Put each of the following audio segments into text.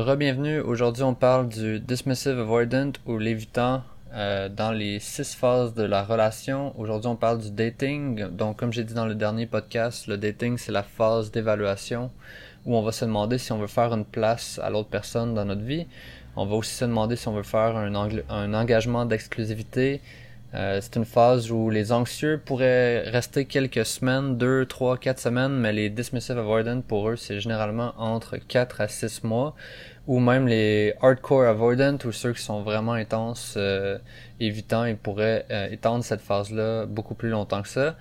Rebienvenue, aujourd'hui on parle du dismissive avoidant ou l'évitant euh, dans les six phases de la relation. Aujourd'hui on parle du dating. Donc comme j'ai dit dans le dernier podcast, le dating c'est la phase d'évaluation où on va se demander si on veut faire une place à l'autre personne dans notre vie. On va aussi se demander si on veut faire un, un engagement d'exclusivité, euh, c'est une phase où les anxieux pourraient rester quelques semaines, deux, trois, quatre semaines, mais les dismissive avoidant pour eux c'est généralement entre 4 à 6 mois, ou même les hardcore avoidant ou ceux qui sont vraiment intenses, euh, évitants, ils pourraient euh, étendre cette phase-là beaucoup plus longtemps que ça.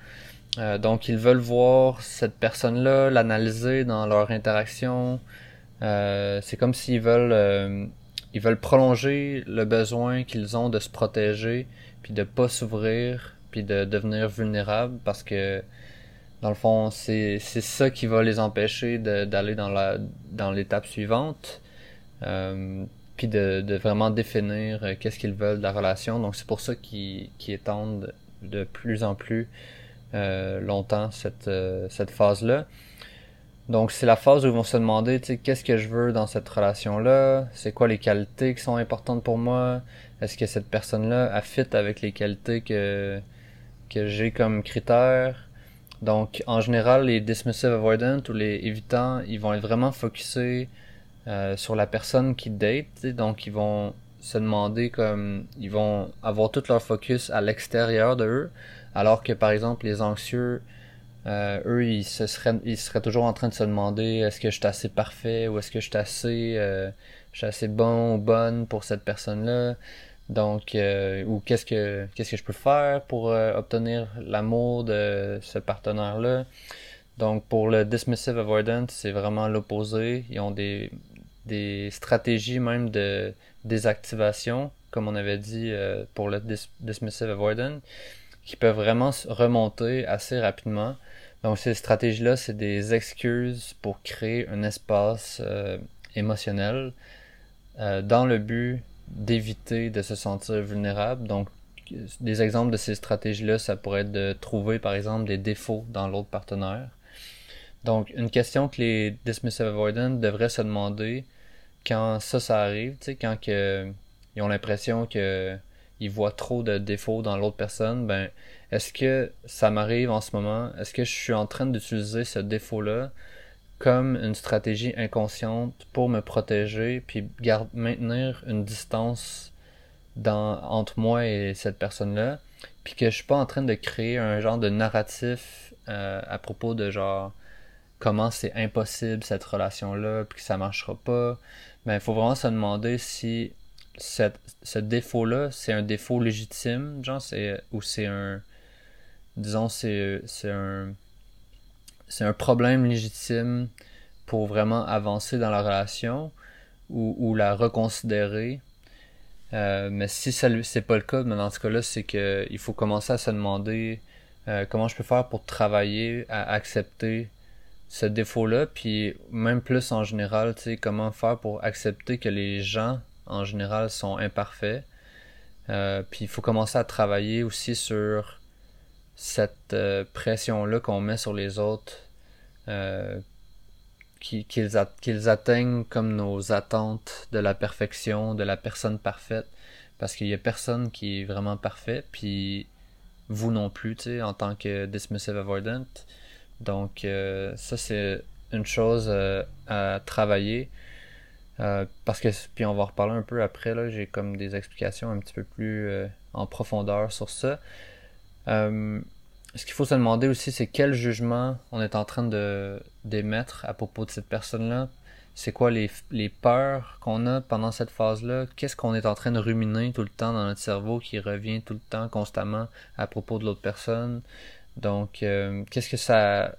donc ils veulent voir cette personne-là, l'analyser dans leur interaction. c'est comme s'ils veulent ils veulent prolonger le besoin qu'ils ont de se protéger puis de pas s'ouvrir, puis de devenir vulnérable parce que dans le fond, c'est ça qui va les empêcher d'aller dans la dans l'étape suivante. Euh, puis de, de, vraiment définir euh, qu'est-ce qu'ils veulent de la relation. Donc c'est pour ça qu'ils étendent de plus en plus euh, longtemps cette, euh, cette phase-là. Donc c'est la phase où ils vont se demander, tu sais, qu'est-ce que je veux dans cette relation-là, c'est quoi les qualités qui sont importantes pour moi, est-ce que cette personne-là a fit avec les qualités que, que j'ai comme critères? Donc, en général, les dismissive avoidant ou les évitants, ils vont être vraiment focusés euh, sur la personne qui date. Donc, ils vont se demander comme ils vont avoir tout leur focus à l'extérieur de eux, alors que par exemple les anxieux, euh, eux, ils se seraient, toujours en train de se demander est-ce que je suis assez parfait ou est-ce que je suis assez, euh, assez bon ou bonne pour cette personne-là? Donc, euh, ou qu'est-ce que qu'est-ce que je peux faire pour obtenir l'amour de ce partenaire-là? Donc, pour le dismissive avoidant, c'est vraiment l'opposé. Ils ont des, des stratégies même de désactivation, comme on avait dit pour le dismissive avoidant, qui peuvent vraiment remonter assez rapidement. Donc, ces stratégies-là, c'est des excuses pour créer un espace émotionnel dans le but d'éviter de se sentir vulnérable. Donc, des exemples de ces stratégies-là, ça pourrait être de trouver, par exemple, des défauts dans l'autre partenaire. Donc, une question que les dismissive avoidants devraient se demander quand ça, ça arrive, tu sais, quand ils ont l'impression que ils voient trop de défauts dans l'autre personne, ben, est-ce que ça m'arrive en ce moment? Est-ce que je suis en train d'utiliser ce défaut-là comme une stratégie inconsciente pour me protéger puis maintenir une distance dans, entre moi et cette personne-là? Puis que je suis pas en train de créer un genre de narratif euh, à propos de genre comment c'est impossible cette relation-là puis que ça marchera pas mais il faut vraiment se demander si cette, ce défaut-là c'est un défaut légitime genre c'est ou c'est un disons c'est c'est un c'est un problème légitime pour vraiment avancer dans la relation ou, ou la reconsidérer. Euh, mais si ça c'est pas le cas, mais dans ce cas-là, c'est que il faut commencer à se demander euh, comment je peux faire pour travailler à accepter ce défaut-là, puis même plus en général, tu sais, comment faire pour accepter que les gens en général sont imparfaits. Euh, puis il faut commencer à travailler aussi sur cette euh, pression-là qu'on met sur les autres, euh, qu'ils atteignent comme nos attentes de la perfection, de la personne parfaite, parce qu'il y a personne qui est vraiment parfait, puis vous non plus, tu sais, en tant que dismissive avoidant. Donc ça c'est une chose à travailler. Parce que puis on va en reparler un peu après là j'ai comme des explications un petit peu plus en profondeur sur ça euh, ce qu'il faut se demander aussi, c'est quel jugement on est en train de d'émettre à propos de cette personne-là. C'est quoi les, les peurs qu'on a pendant cette phase-là? Qu'est-ce qu'on est en train de ruminer tout le temps dans notre cerveau qui revient tout le temps constamment à propos de l'autre personne? Donc, euh, qu'est-ce que ça,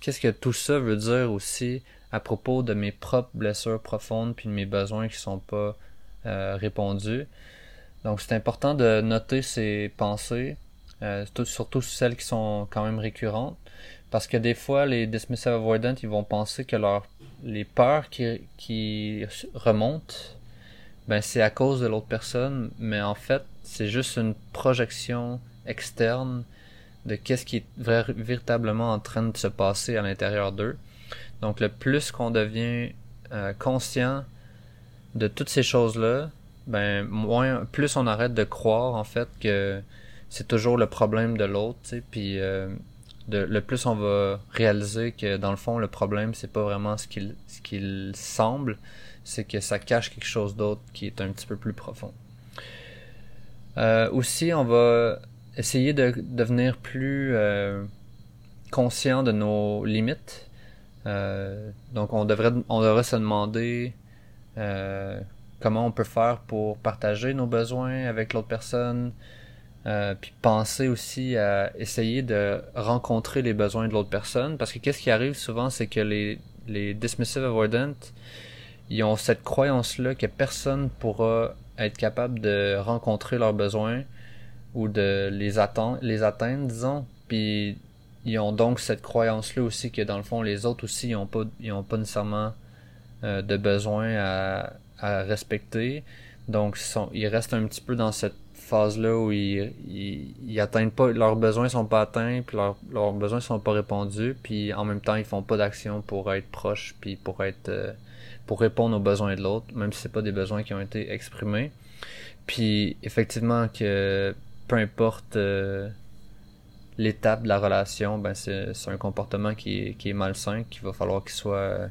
qu'est-ce que tout ça veut dire aussi à propos de mes propres blessures profondes puis de mes besoins qui sont pas euh, répondus? Donc, c'est important de noter ces pensées, euh, surtout celles qui sont quand même récurrentes. Parce que des fois, les dismissive avoidants, ils vont penser que leur, les peurs qui, qui remontent, ben, c'est à cause de l'autre personne, mais en fait, c'est juste une projection externe de qu'est-ce qui est véritablement en train de se passer à l'intérieur d'eux. Donc, le plus qu'on devient euh, conscient de toutes ces choses-là, ben moins plus on arrête de croire en fait que c'est toujours le problème de l'autre, puis euh, le plus on va réaliser que dans le fond le problème c'est pas vraiment ce qu'il semble, c'est que ça cache quelque chose d'autre qui est un petit peu plus profond. Euh, aussi, on va essayer de devenir plus conscient de nos limites. Euh, donc, on devrait, on devrait se demander euh, comment on peut faire pour partager nos besoins avec l'autre personne. Euh, puis penser aussi à essayer de rencontrer les besoins de l'autre personne. Parce que qu'est-ce qui arrive souvent, c'est que les, les dismissive avoidant, ils ont cette croyance-là que personne pourra être capable de rencontrer leurs besoins ou de les atteindre, les atteindre disons. Puis ils ont donc cette croyance-là aussi que dans le fond, les autres aussi, ils ont pas, nécessairement euh, de besoin à, respecter. Donc, ils, restent un petit peu dans cette phase-là où ils, ils, pas, leurs besoins sont pas atteints, puis leurs, besoins sont pas répondus, puis en même temps, ils font pas d'action pour être proches, puis pour être, euh, pour répondre aux besoins de l'autre, même si c'est pas des besoins qui ont été exprimés. Puis, effectivement, que peu importe euh, l'étape de la relation, ben c'est un comportement qui est, qui est malsain, qu'il va falloir qu'il soit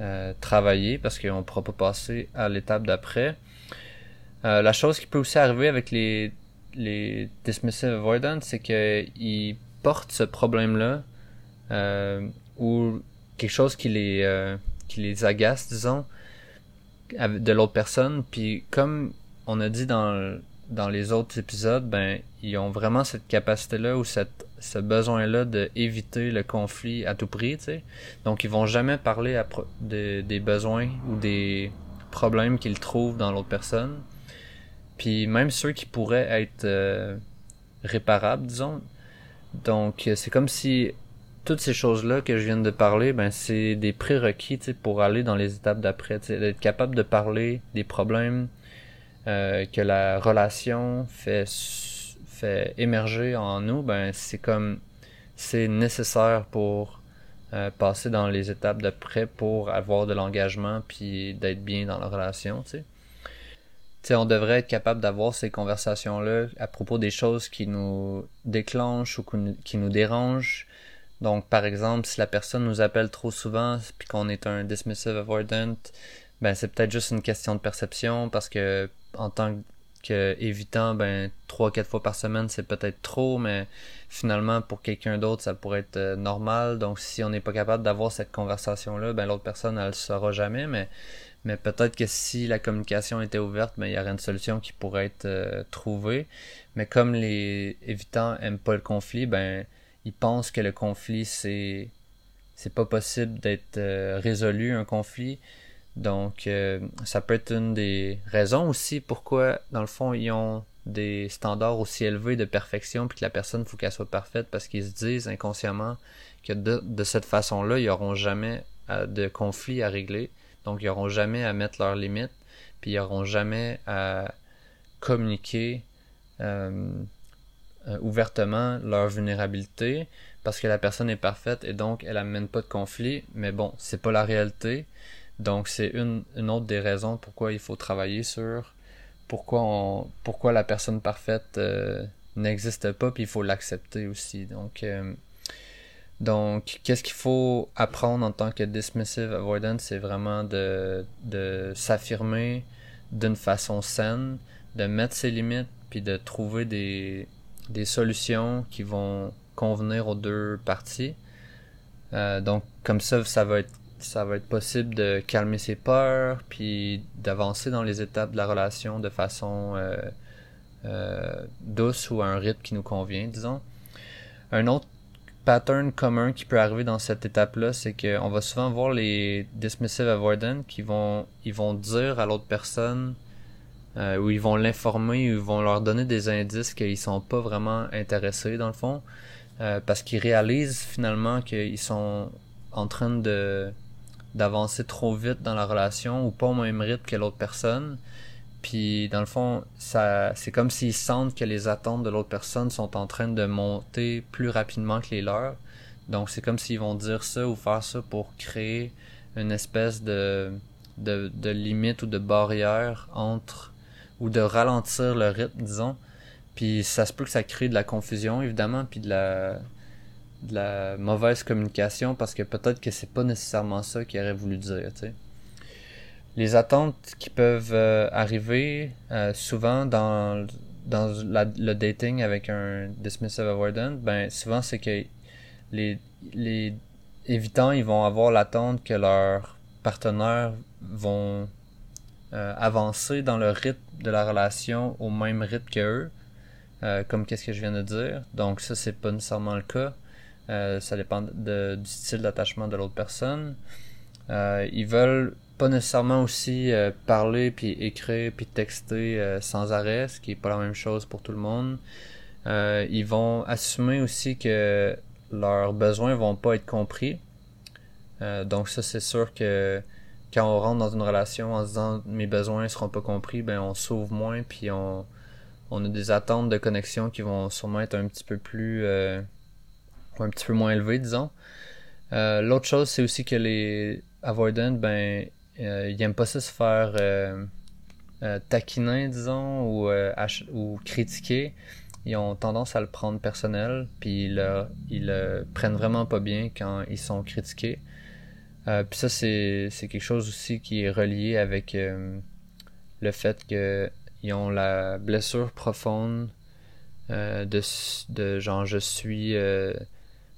euh, travaillé parce qu'on ne pourra pas passer à l'étape d'après. Euh, la chose qui peut aussi arriver avec les, les dismissive avoidance, c'est qu'ils portent ce problème-là euh, ou quelque chose qui les, qui les agace, disons, de l'autre personne. Puis comme on a dit dans dans les autres épisodes, ben ils ont vraiment cette capacité-là ou cette ce besoin-là d'éviter le conflit à tout prix, tu sais. Donc ils vont jamais parler de, des besoins ou des problèmes qu'ils trouvent dans l'autre personne. Puis même ceux qui pourraient être euh, réparables, disons. Donc c'est comme si toutes ces choses-là que je viens de parler, ben c'est des prérequis pour aller dans les étapes d'après. D'être capable de parler des problèmes euh, que la relation fait émerger en nous, ben c'est comme c'est nécessaire pour euh, passer dans les étapes d'après pour avoir de l'engagement puis d'être bien dans la relation, tu sais, on devrait être capable d'avoir ces conversations-là à propos des choses qui nous déclenchent ou qui nous dérangent. Donc, par exemple, si la personne nous appelle trop souvent puis qu'on est un dismissive avoidant, ben c'est peut-être juste une question de perception parce que en tant que évitant ben trois quatre fois par semaine c'est peut-être trop mais finalement pour quelqu'un d'autre ça pourrait être euh, normal. Donc si on n'est pas capable d'avoir cette conversation là ben l'autre personne elle le saura jamais. Mais mais peut-être que si la communication était ouverte ben il y aurait une solution qui pourrait être euh, trouvée. Mais comme les évitants aiment pas le conflit ben ils pensent que le conflit c'est c'est pas possible d'être euh, résolu un conflit donc, euh, ça peut être une des raisons aussi pourquoi, dans le fond, ils ont des standards aussi élevés de perfection, puis que la personne, faut qu'elle soit parfaite, parce qu'ils se disent inconsciemment que de, cette façon-là, ils n'auront jamais euh, de conflit à régler. Donc, ils n'auront jamais à mettre leurs limites, puis ils n'auront jamais à communiquer euh, ouvertement leur vulnérabilité, parce que la personne est parfaite et donc elle amène pas de conflit. Mais bon, c'est pas la réalité. Donc c'est une, autre des raisons pourquoi il faut travailler sur pourquoi on pourquoi la personne parfaite euh, n'existe pas puis il faut l'accepter aussi. Donc euh, donc qu'est-ce qu'il faut apprendre en tant que dismissive avoidant, c'est vraiment de de s'affirmer d'une façon saine, de mettre ses limites puis de trouver des des solutions qui vont convenir aux deux parties. Euh, donc comme ça, ça va être ça va être possible de calmer ses peurs, puis d'avancer dans les étapes de la relation de façon euh, euh, douce ou à un rythme qui nous convient, disons. Un autre pattern commun qui peut arriver dans cette étape-là, c'est qu'on va souvent voir les dismissive avoidant qui vont, ils vont dire à l'autre personne euh, ou ils vont l'informer ou ils vont leur donner des indices qu'ils sont pas vraiment intéressés dans le fond, parce qu'ils réalisent finalement qu'ils sont en train de d'avancer trop vite dans la relation ou pas au même rythme que l'autre personne. Puis dans le fond, ça c'est comme s'ils sentent que les attentes de l'autre personne sont en train de monter plus rapidement que les leurs. Donc c'est comme s'ils vont dire ça ou faire ça pour créer une espèce de de, de limite ou de barrière entre ou de ralentir le rythme, disons. Puis ça se peut que ça crée de la confusion, évidemment, puis de la, de la mauvaise communication parce que peut-être que c'est pas nécessairement ça qu'il aurait voulu dire. Les attentes qui peuvent euh, arriver euh, souvent dans, dans le dating avec un dismissive avoidant, ben souvent c'est que les, les évitants ils vont avoir l'attente que leurs partenaires vont euh, avancer dans le rythme de la relation au même rythme que eux, euh, comme qu'est-ce que je viens de dire. Donc ça c'est pas nécessairement le cas. Euh, ça dépend du style d'attachement de l'autre personne. ils veulent pas nécessairement aussi parler puis écrire puis texter sans arrêt, ce qui est pas la même chose pour tout le monde. ils vont assumer aussi que leurs besoins vont pas être compris. donc ça c'est sûr que quand on rentre dans une relation en se disant mes besoins seront pas compris, ben on s'ouvre moins puis on, a des attentes de connexion qui vont sûrement être un petit peu plus euh, un petit peu moins élevées, disons. Euh, l'autre chose, c'est aussi que les avoidants, ben euh, ils aiment pas ça se faire taquiner, disons, ou, ou critiquer. Ils ont tendance à le prendre personnel, puis ils le, ils le prennent vraiment pas bien quand ils sont critiqués. Euh, puis ça, c'est, quelque chose aussi qui est relié avec euh, le fait qu'ils ont la blessure profonde euh, de, de genre je suis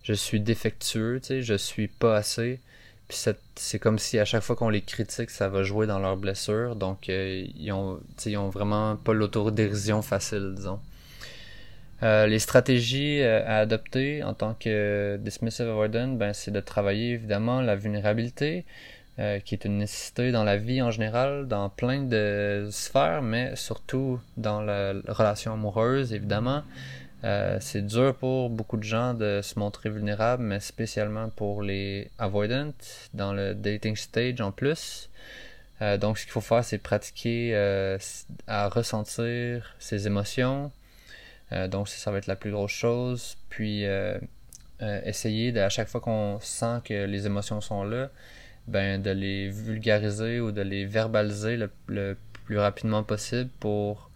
je suis défectueux, tu sais, je suis pas assez. Puis c'est comme si à chaque fois qu'on les critique, ça va jouer dans leur blessure. Donc ils ont ils ont vraiment pas l'autodérision facile, disons. Euh, les stratégies euh, à adopter en tant que dismissive avoidant, ben, c'est de travailler évidemment la vulnérabilité, euh, qui est une nécessité dans la vie en général, dans plein de sphères, mais surtout dans la relation amoureuse, évidemment. C'est dur pour beaucoup de gens de se montrer vulnérable, mais spécialement pour les avoidants, dans le dating stage en plus. donc, ce qu'il faut faire, c'est pratiquer à ressentir ses émotions, euh, donc ça, va être la plus grosse chose. Puis euh, euh, essayer de, à chaque fois qu'on sent que les émotions sont là, ben de les vulgariser ou de les verbaliser le, plus rapidement possible pour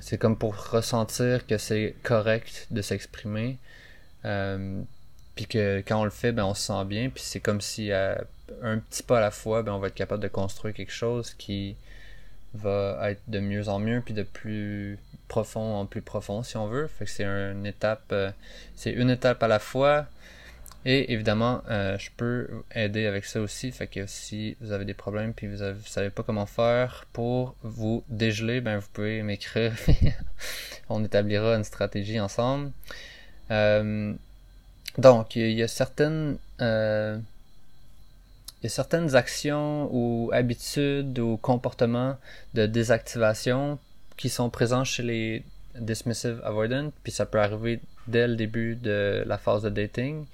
c'est comme pour ressentir que c'est correct de s'exprimer puis que quand on le fait ben on se sent bien puis c'est comme si un petit pas à la fois ben on va être capable de construire quelque chose qui va être de mieux en mieux puis de plus profond en plus profond si on veut. Fait que c'est une étape, euh, c'est une étape à la fois. Et évidemment, euh, je peux aider avec ça aussi. Fait que si vous avez des problèmes puis vous, ne savez pas comment faire pour vous dégeler, ben vous pouvez m'écrire. On établira une stratégie ensemble. Euh, donc, il y a certaines il y a certaines actions ou habitudes ou comportements de désactivation qui sont présents chez les dismissive avoidant, puis ça peut arriver dès le début de la phase de dating.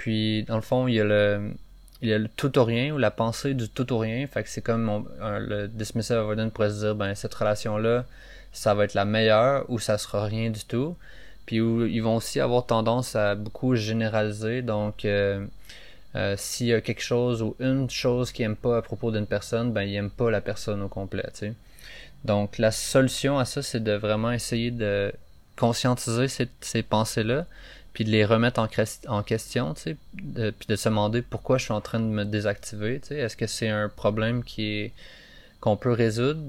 Puis dans le fond, il y a le tout ou rien ou la pensée du tout ou rien. Fait que c'est comme le dismissive avoidant pourrait se dire ben cette relation là, ça va être la meilleure ou ça sera rien du tout. Puis où ils vont aussi avoir tendance à beaucoup généraliser. Donc euh, euh, s'il y a quelque chose ou une chose qu'ils n'aiment pas à propos d'une personne, ben ils n'aiment pas la personne au complet. Donc la solution à ça, c'est de vraiment essayer de conscientiser ces pensées-là, puis de les remettre en, question, tu sais, puis de se demander pourquoi je suis en train de me désactiver. Tu sais, est-ce que c'est un problème qui qu'on peut résoudre,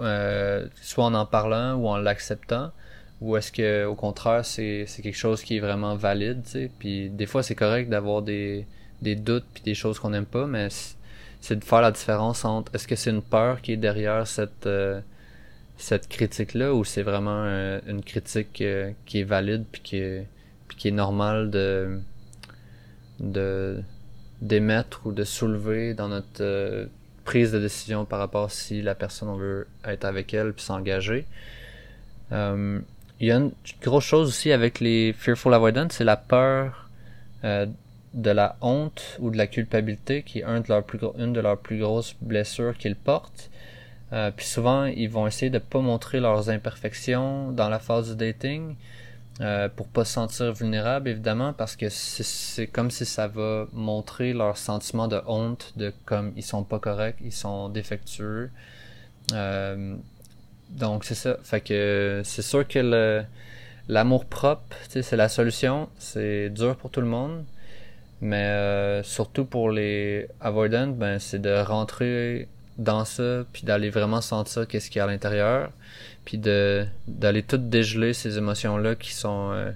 euh, soit en en parlant ou en l'acceptant, ou est-ce que au contraire c'est quelque chose qui est vraiment valide, tu sais. Puis des fois c'est correct d'avoir des des doutes puis des choses qu'on n'aime pas, mais c'est de faire la différence entre est-ce que c'est une peur qui est derrière cette euh, cette critique là ou c'est vraiment euh, une critique qui est valide puis qui est puis qui est normale de de d'émettre ou de soulever dans notre prise de décision par rapport si la personne on veut être avec elle puis s'engager. il y a une grosse chose aussi avec les fearful avoidance, c'est la peur de la honte ou de la culpabilité, qui est de leurs plus, une de leurs plus grosses blessures qu'ils portent. Euh, puis souvent, ils vont essayer de pas montrer leurs imperfections dans la phase du dating euh, pour pas se sentir vulnérable évidemment parce que c'est comme si ça va montrer leur sentiment de honte de comme ils sont pas corrects, ils sont défectueux. Euh, donc c'est ça. Fait que c'est sûr que l'amour propre, c'est la solution. C'est dur pour tout le monde. Mais euh, surtout pour les avoidants, ben c'est de rentrer dans ça, puis d'aller vraiment sentir qu'est-ce qu'il y a à l'intérieur, puis de d'aller tout dégeler ces émotions-là qui sont euh,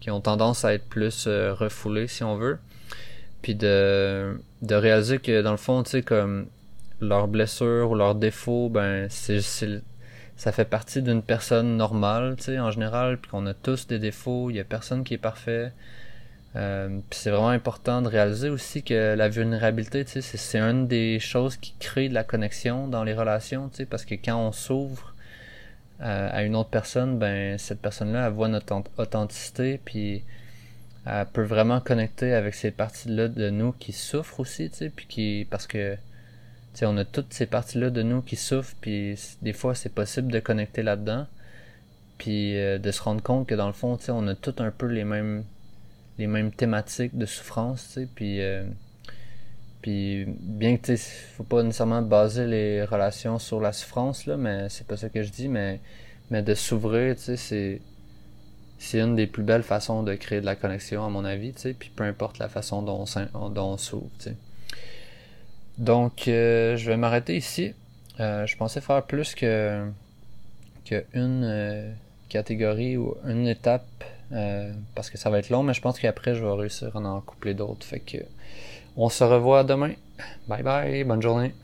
qui ont tendance à être plus euh, refoulées si on veut, puis de de réaliser que dans le fond, tu sais comme leurs blessures ou leurs défauts, ben c'est ça fait partie d'une personne normale, tu sais en général, puis qu'on a tous des défauts, il y a personne qui est parfait. Euh, c'est vraiment important de réaliser aussi que la vulnérabilité, c'est une des choses qui crée de la connexion dans les relations, parce que quand on s'ouvre euh, à une autre personne, ben cette personne-là, voit notre authenticité, puis elle peut vraiment connecter avec ces parties-là de nous qui souffrent aussi, puis qui parce que on a toutes ces parties-là de nous qui souffrent, puis des fois c'est possible de connecter là-dedans, puis euh, de se rendre compte que dans le fond, on a tout un peu les mêmes les mêmes thématiques de souffrance, puis, euh, puis bien que, tu faut pas nécessairement baser les relations sur la souffrance, là, mais c'est pas ça que je dis, mais, mais de s'ouvrir, tu sais, c'est, c'est une des plus belles façons de créer de la connexion, à mon avis, tu sais, puis peu importe la façon dont on, dont on s'ouvre, tu sais. Donc, euh, je vais m'arrêter ici. Euh, je pensais faire plus que, que une catégorie ou une étape euh, parce que ça va être long, mais je pense qu'après, je vais réussir à en coupler d'autres. Fait que on se revoit demain. Bye bye, bonne journée.